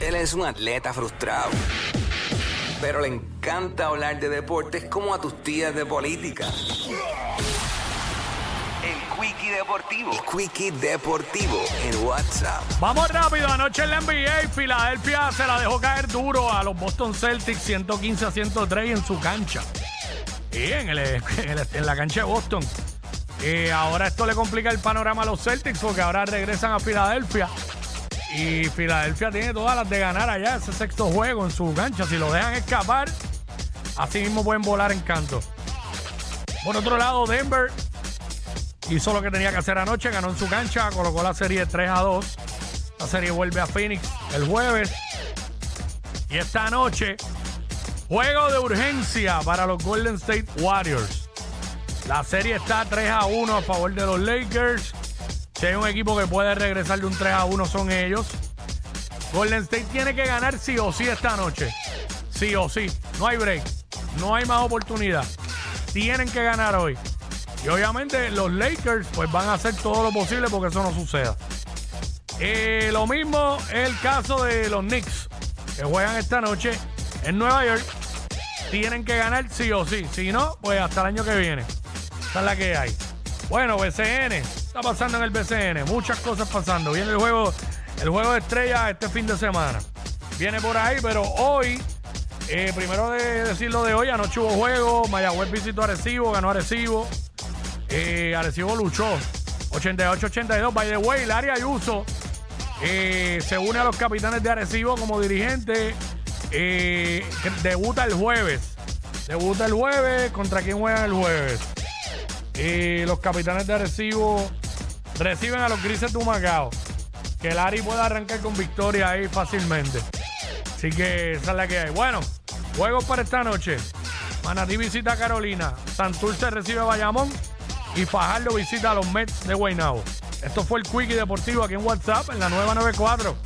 Él es un atleta frustrado, pero le encanta hablar de deportes como a tus tías de política. El Quickie Deportivo. Quickie Deportivo en WhatsApp. Vamos rápido, anoche en la NBA, Filadelfia se la dejó caer duro a los Boston Celtics 115 a 103 en su cancha. Y en, el- la cancha de Boston. Y ahora esto le complica el panorama a los Celtics porque ahora regresan a Filadelfia. Y Filadelfia tiene todas las de ganar allá ese sexto juego en su cancha. Si lo dejan escapar, así mismo pueden volar en canto. Por otro lado, Denver hizo lo que tenía que hacer anoche, ganó en su cancha, colocó la serie 3 a 2. La serie vuelve a Phoenix el jueves. Y esta noche, juego de urgencia para los Golden State Warriors. La serie está 3 a 1 a favor de los Lakers. Si hay un equipo que puede regresar de un 3 a 1 son ellos. Golden State tiene que ganar sí o sí esta noche. Sí o sí. No hay break. No hay más oportunidad. Tienen que ganar hoy. Y obviamente los Lakers pues van a hacer todo lo posible porque eso no suceda. Eh, lo mismo es el caso de los Knicks que juegan esta noche en Nueva York. Tienen que ganar sí o sí. Si no, pues hasta el año que viene. Esa es la que hay. Bueno, BCN. Está pasando en el BCN. Muchas cosas pasando. Viene el juego, el juego de estrella este fin de semana. Viene por ahí, pero hoy, eh, primero de decirlo de hoy, anoche hubo juego. Mayagüez visitó Arecibo, ganó Arecibo. Eh, Arecibo luchó. 88-82. By the way, Larry Ayuso eh, se une a los capitanes de Arecibo como dirigente. Eh, debuta el jueves. Debuta el jueves. ¿Contra quién juegan el jueves? Eh, los capitanes de Arecibo reciben a los grises de Humacao. Que Larry pueda arrancar con victoria ahí fácilmente. Así que esa es la que hay. Bueno, juegos para esta noche. Manatí visita a Carolina. Santurce recibe a Bayamón. Y Fajardo visita a los Mets de Guaynabo. Esto fue el Quickie Deportivo aquí en WhatsApp en la nueva 94.